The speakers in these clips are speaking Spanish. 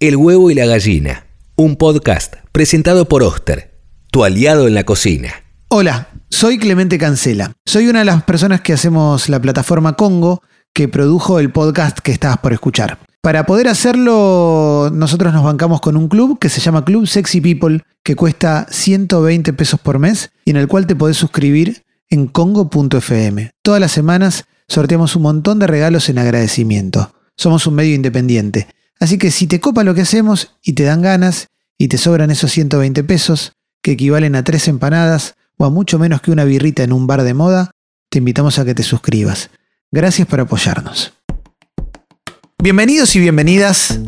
El huevo y la gallina, un podcast presentado por Oster, tu aliado en la cocina. Hola, soy Clemente Cancela. Soy una de las personas que hacemos la plataforma Congo que produjo el podcast que estabas por escuchar. Para poder hacerlo, nosotros nos bancamos con un club que se llama Club Sexy People, que cuesta 120 pesos por mes y en el cual te podés suscribir en congo.fm. Todas las semanas sorteamos un montón de regalos en agradecimiento. Somos un medio independiente. Así que si te copa lo que hacemos y te dan ganas y te sobran esos 120 pesos, que equivalen a tres empanadas o a mucho menos que una birrita en un bar de moda, te invitamos a que te suscribas. Gracias por apoyarnos. Bienvenidos y bienvenidas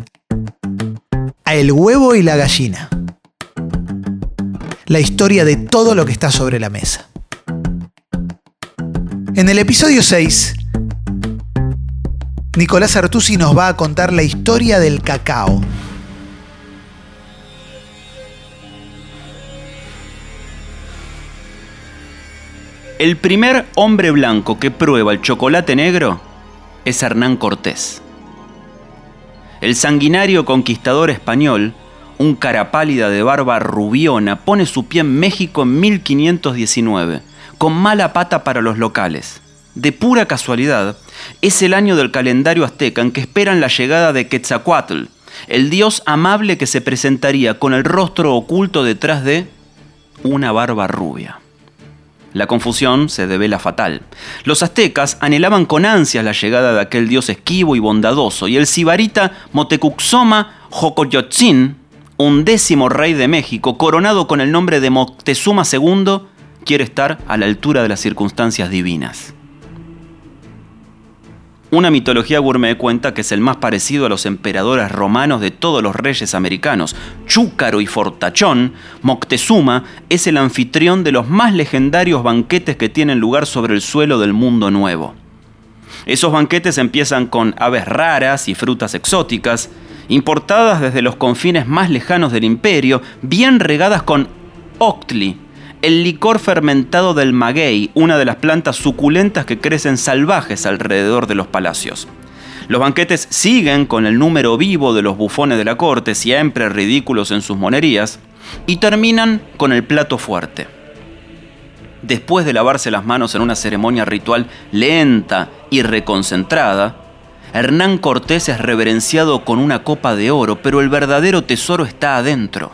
a El huevo y la gallina. La historia de todo lo que está sobre la mesa. En el episodio 6 Nicolás Artusi nos va a contar la historia del cacao. El primer hombre blanco que prueba el chocolate negro es Hernán Cortés. El sanguinario conquistador español, un cara pálida de barba rubiona, pone su pie en México en 1519, con mala pata para los locales. De pura casualidad, es el año del calendario azteca en que esperan la llegada de Quetzalcoatl, el dios amable que se presentaría con el rostro oculto detrás de una barba rubia. La confusión se devela fatal. Los aztecas anhelaban con ansias la llegada de aquel dios esquivo y bondadoso, y el sibarita Motecuxoma Jocoyotzin, undécimo rey de México, coronado con el nombre de Moctezuma II, quiere estar a la altura de las circunstancias divinas. Una mitología gourmet cuenta que es el más parecido a los emperadores romanos de todos los reyes americanos. Chúcaro y fortachón, Moctezuma es el anfitrión de los más legendarios banquetes que tienen lugar sobre el suelo del mundo nuevo. Esos banquetes empiezan con aves raras y frutas exóticas, importadas desde los confines más lejanos del imperio, bien regadas con octli, el licor fermentado del maguey, una de las plantas suculentas que crecen salvajes alrededor de los palacios. Los banquetes siguen con el número vivo de los bufones de la corte, siempre ridículos en sus monerías, y terminan con el plato fuerte. Después de lavarse las manos en una ceremonia ritual lenta y reconcentrada, Hernán Cortés es reverenciado con una copa de oro, pero el verdadero tesoro está adentro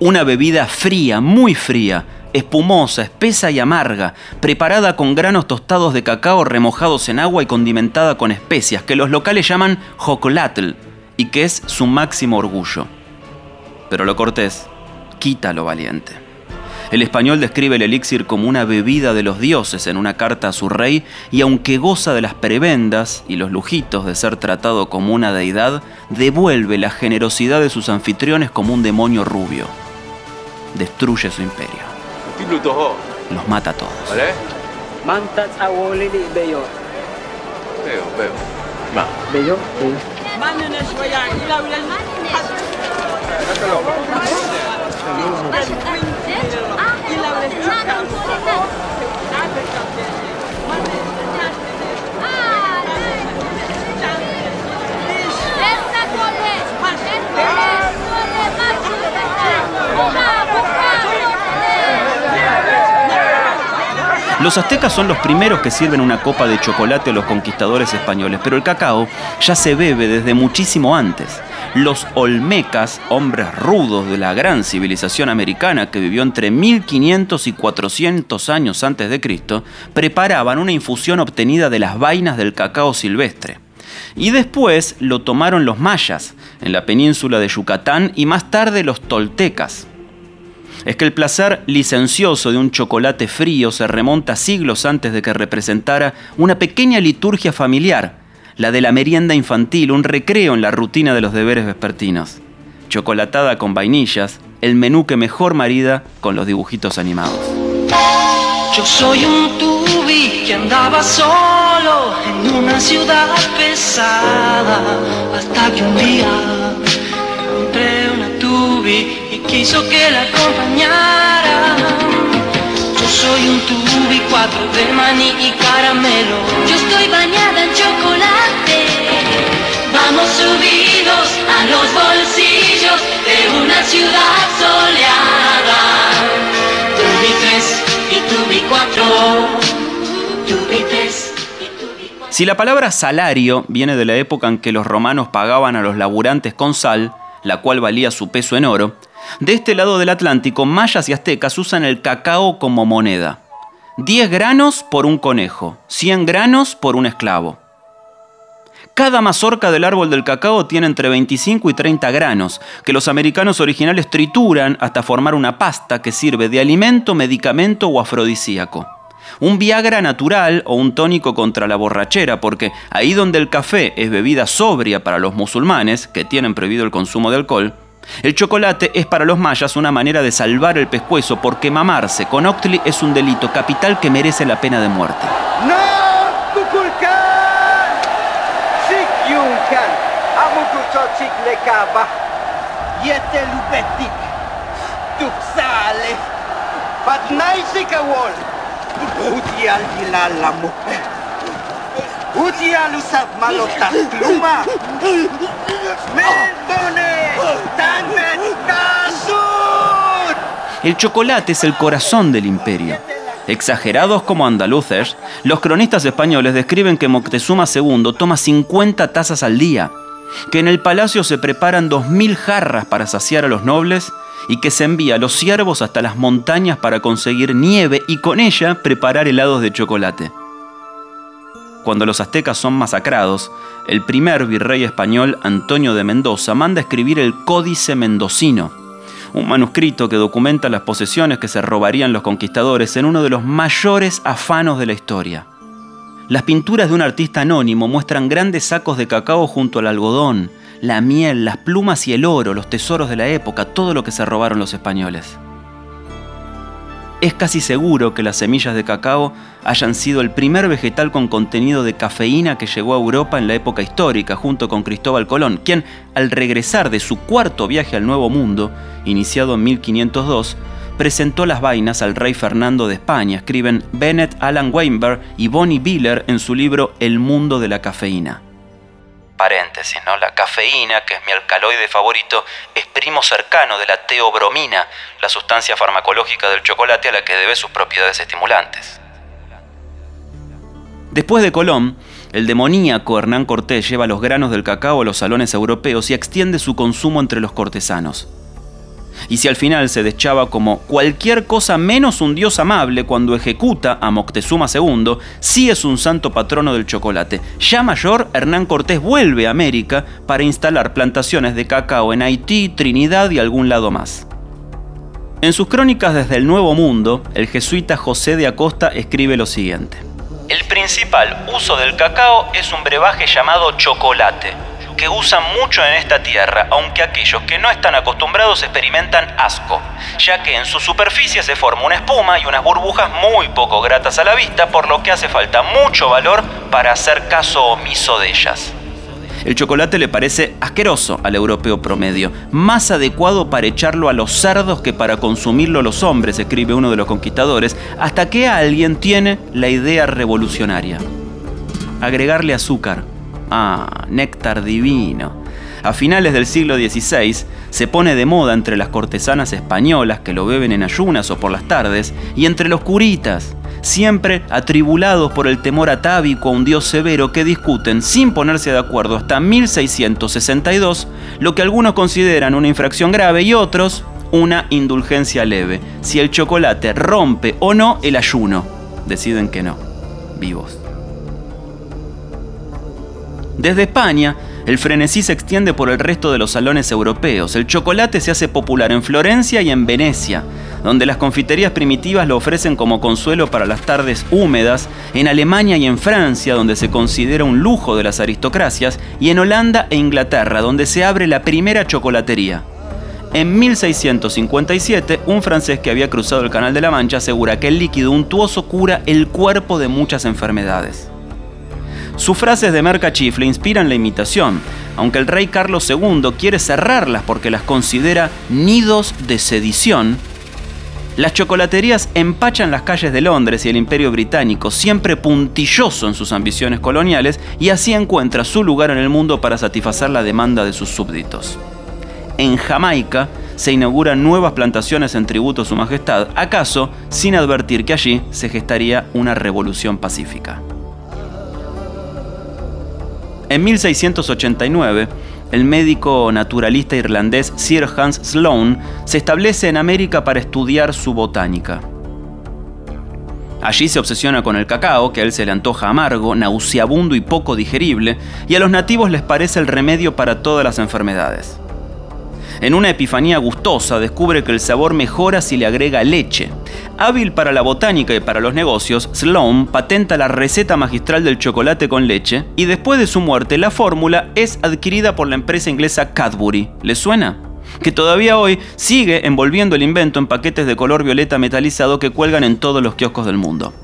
una bebida fría, muy fría, espumosa, espesa y amarga, preparada con granos tostados de cacao remojados en agua y condimentada con especias, que los locales llaman jocolatl y que es su máximo orgullo. Pero lo cortés quita lo valiente. El español describe el elixir como una bebida de los dioses en una carta a su rey y aunque goza de las prebendas y los lujitos de ser tratado como una deidad, devuelve la generosidad de sus anfitriones como un demonio rubio destruye su imperio. Los mata a todos. Los aztecas son los primeros que sirven una copa de chocolate a los conquistadores españoles, pero el cacao ya se bebe desde muchísimo antes. Los olmecas, hombres rudos de la gran civilización americana que vivió entre 1500 y 400 años antes de Cristo, preparaban una infusión obtenida de las vainas del cacao silvestre. Y después lo tomaron los mayas en la península de Yucatán y más tarde los toltecas es que el placer licencioso de un chocolate frío se remonta siglos antes de que representara una pequeña liturgia familiar, la de la merienda infantil, un recreo en la rutina de los deberes vespertinos. Chocolatada con vainillas, el menú que mejor marida con los dibujitos animados. Yo soy un tubi que andaba solo en una ciudad pesada hasta que un día encontré una tubi quiso que la acompañara. Yo soy un tubi, cuatro de maní y caramelo. Yo estoy bañada en chocolate. Vamos subidos a los bolsillos de una ciudad soleada. Tubi tres y tubi cuatro. Tubi tres. Si la palabra salario viene de la época en que los romanos pagaban a los laburantes con sal, la cual valía su peso en oro, de este lado del Atlántico, mayas y aztecas usan el cacao como moneda. 10 granos por un conejo, 100 granos por un esclavo. Cada mazorca del árbol del cacao tiene entre 25 y 30 granos, que los americanos originales trituran hasta formar una pasta que sirve de alimento, medicamento o afrodisíaco. Un Viagra natural o un tónico contra la borrachera, porque ahí donde el café es bebida sobria para los musulmanes, que tienen prohibido el consumo de alcohol, el chocolate es para los mayas una manera de salvar el pescuezo porque mamarse con Octli es un delito capital que merece la pena de muerte. El chocolate es el corazón del imperio. Exagerados como andaluces, los cronistas españoles describen que Moctezuma II toma 50 tazas al día, que en el palacio se preparan 2.000 jarras para saciar a los nobles y que se envía a los siervos hasta las montañas para conseguir nieve y con ella preparar helados de chocolate. Cuando los aztecas son masacrados, el primer virrey español, Antonio de Mendoza, manda escribir el Códice Mendocino, un manuscrito que documenta las posesiones que se robarían los conquistadores en uno de los mayores afanos de la historia. Las pinturas de un artista anónimo muestran grandes sacos de cacao junto al algodón, la miel, las plumas y el oro, los tesoros de la época, todo lo que se robaron los españoles. Es casi seguro que las semillas de cacao hayan sido el primer vegetal con contenido de cafeína que llegó a Europa en la época histórica junto con Cristóbal Colón, quien, al regresar de su cuarto viaje al Nuevo Mundo, iniciado en 1502, presentó las vainas al rey Fernando de España, escriben Bennett Alan Weinberg y Bonnie Biller en su libro El mundo de la cafeína paréntesis, ¿no? La cafeína, que es mi alcaloide favorito, es primo cercano de la teobromina, la sustancia farmacológica del chocolate a la que debe sus propiedades estimulantes. Después de Colón, el demoníaco Hernán Cortés lleva los granos del cacao a los salones europeos y extiende su consumo entre los cortesanos y si al final se deschaba como cualquier cosa menos un dios amable cuando ejecuta a Moctezuma II, sí es un santo patrono del chocolate. Ya mayor, Hernán Cortés vuelve a América para instalar plantaciones de cacao en Haití, Trinidad y algún lado más. En sus crónicas desde el Nuevo Mundo, el jesuita José de Acosta escribe lo siguiente. El principal uso del cacao es un brebaje llamado chocolate que usan mucho en esta tierra, aunque aquellos que no están acostumbrados experimentan asco, ya que en su superficie se forma una espuma y unas burbujas muy poco gratas a la vista, por lo que hace falta mucho valor para hacer caso omiso de ellas. El chocolate le parece asqueroso al europeo promedio, más adecuado para echarlo a los cerdos que para consumirlo los hombres, escribe uno de los conquistadores, hasta que alguien tiene la idea revolucionaria. Agregarle azúcar Ah, néctar divino. A finales del siglo XVI se pone de moda entre las cortesanas españolas que lo beben en ayunas o por las tardes y entre los curitas, siempre atribulados por el temor atávico a un dios severo que discuten sin ponerse de acuerdo hasta 1662 lo que algunos consideran una infracción grave y otros una indulgencia leve, si el chocolate rompe o no el ayuno. Deciden que no, vivos. Desde España, el frenesí se extiende por el resto de los salones europeos. El chocolate se hace popular en Florencia y en Venecia, donde las confiterías primitivas lo ofrecen como consuelo para las tardes húmedas, en Alemania y en Francia, donde se considera un lujo de las aristocracias, y en Holanda e Inglaterra, donde se abre la primera chocolatería. En 1657, un francés que había cruzado el Canal de la Mancha asegura que el líquido untuoso cura el cuerpo de muchas enfermedades. Sus frases de le inspiran la imitación, aunque el rey Carlos II quiere cerrarlas porque las considera nidos de sedición. Las chocolaterías empachan las calles de Londres y el Imperio Británico, siempre puntilloso en sus ambiciones coloniales, y así encuentra su lugar en el mundo para satisfacer la demanda de sus súbditos. En Jamaica se inauguran nuevas plantaciones en tributo a su majestad, acaso sin advertir que allí se gestaría una revolución pacífica. En 1689, el médico naturalista irlandés Sir Hans Sloane se establece en América para estudiar su botánica. Allí se obsesiona con el cacao, que a él se le antoja amargo, nauseabundo y poco digerible, y a los nativos les parece el remedio para todas las enfermedades. En una epifanía gustosa descubre que el sabor mejora si le agrega leche. Hábil para la botánica y para los negocios, Sloan patenta la receta magistral del chocolate con leche y después de su muerte la fórmula es adquirida por la empresa inglesa Cadbury. ¿Le suena? que todavía hoy sigue envolviendo el invento en paquetes de color violeta metalizado que cuelgan en todos los kioscos del mundo.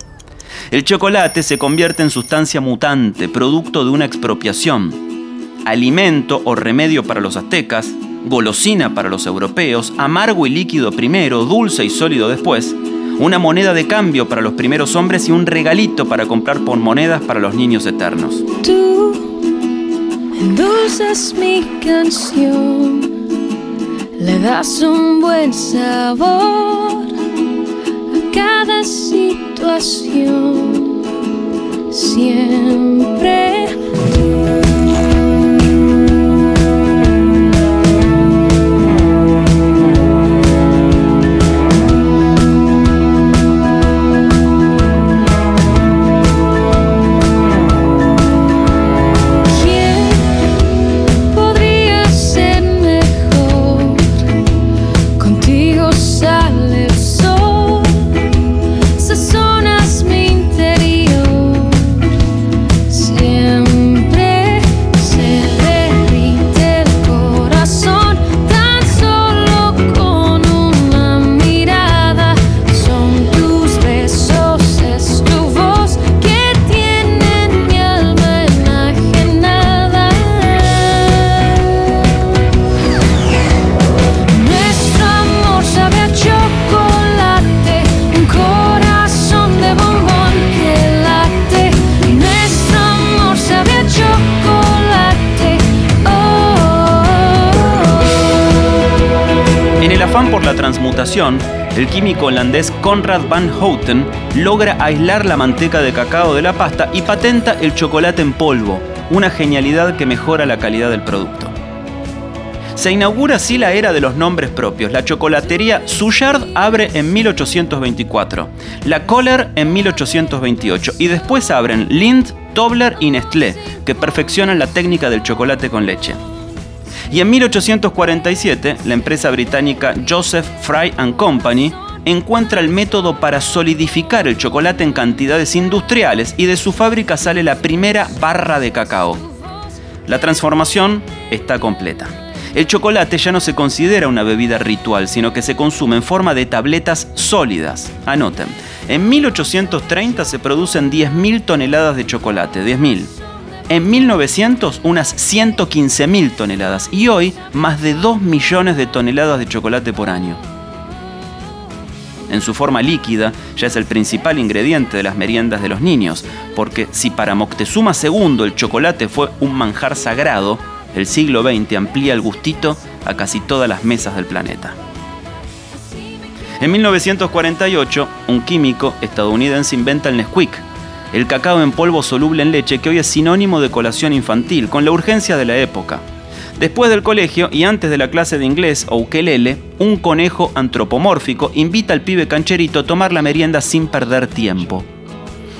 El chocolate se convierte en sustancia mutante, producto de una expropiación. Alimento o remedio para los aztecas, golosina para los europeos, amargo y líquido primero, dulce y sólido después, una moneda de cambio para los primeros hombres y un regalito para comprar por monedas para los niños eternos. Tú endulzas mi canción le das un buen sabor a cada situación. Siempre transmutación, el químico holandés Conrad van Houten logra aislar la manteca de cacao de la pasta y patenta el chocolate en polvo, una genialidad que mejora la calidad del producto. Se inaugura así la era de los nombres propios. La chocolatería Suchard abre en 1824, la Kohler en 1828 y después abren Lindt, Tobler y Nestlé, que perfeccionan la técnica del chocolate con leche. Y en 1847, la empresa británica Joseph Fry Company encuentra el método para solidificar el chocolate en cantidades industriales y de su fábrica sale la primera barra de cacao. La transformación está completa. El chocolate ya no se considera una bebida ritual, sino que se consume en forma de tabletas sólidas. Anoten, en 1830 se producen 10.000 toneladas de chocolate, 10.000. En 1900 unas 115.000 toneladas y hoy más de 2 millones de toneladas de chocolate por año. En su forma líquida ya es el principal ingrediente de las meriendas de los niños, porque si para Moctezuma II el chocolate fue un manjar sagrado, el siglo XX amplía el gustito a casi todas las mesas del planeta. En 1948, un químico estadounidense inventa el Nesquik, el cacao en polvo soluble en leche que hoy es sinónimo de colación infantil, con la urgencia de la época. Después del colegio y antes de la clase de inglés o ukelele, un conejo antropomórfico invita al pibe cancherito a tomar la merienda sin perder tiempo.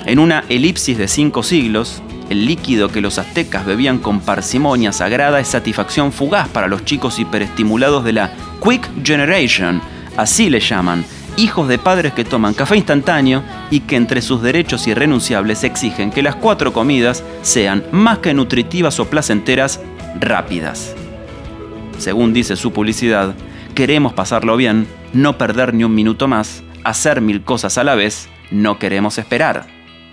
En una elipsis de cinco siglos, el líquido que los aztecas bebían con parsimonia sagrada es satisfacción fugaz para los chicos hiperestimulados de la Quick Generation, así le llaman, hijos de padres que toman café instantáneo y que entre sus derechos irrenunciables exigen que las cuatro comidas sean más que nutritivas o placenteras, rápidas. Según dice su publicidad, queremos pasarlo bien, no perder ni un minuto más, hacer mil cosas a la vez, no queremos esperar.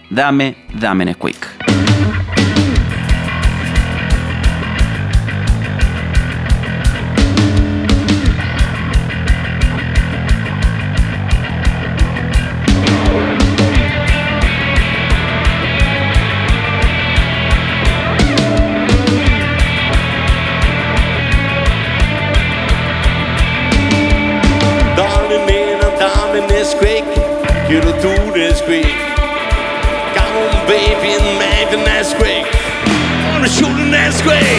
Dame, dame Nesquik. disgrace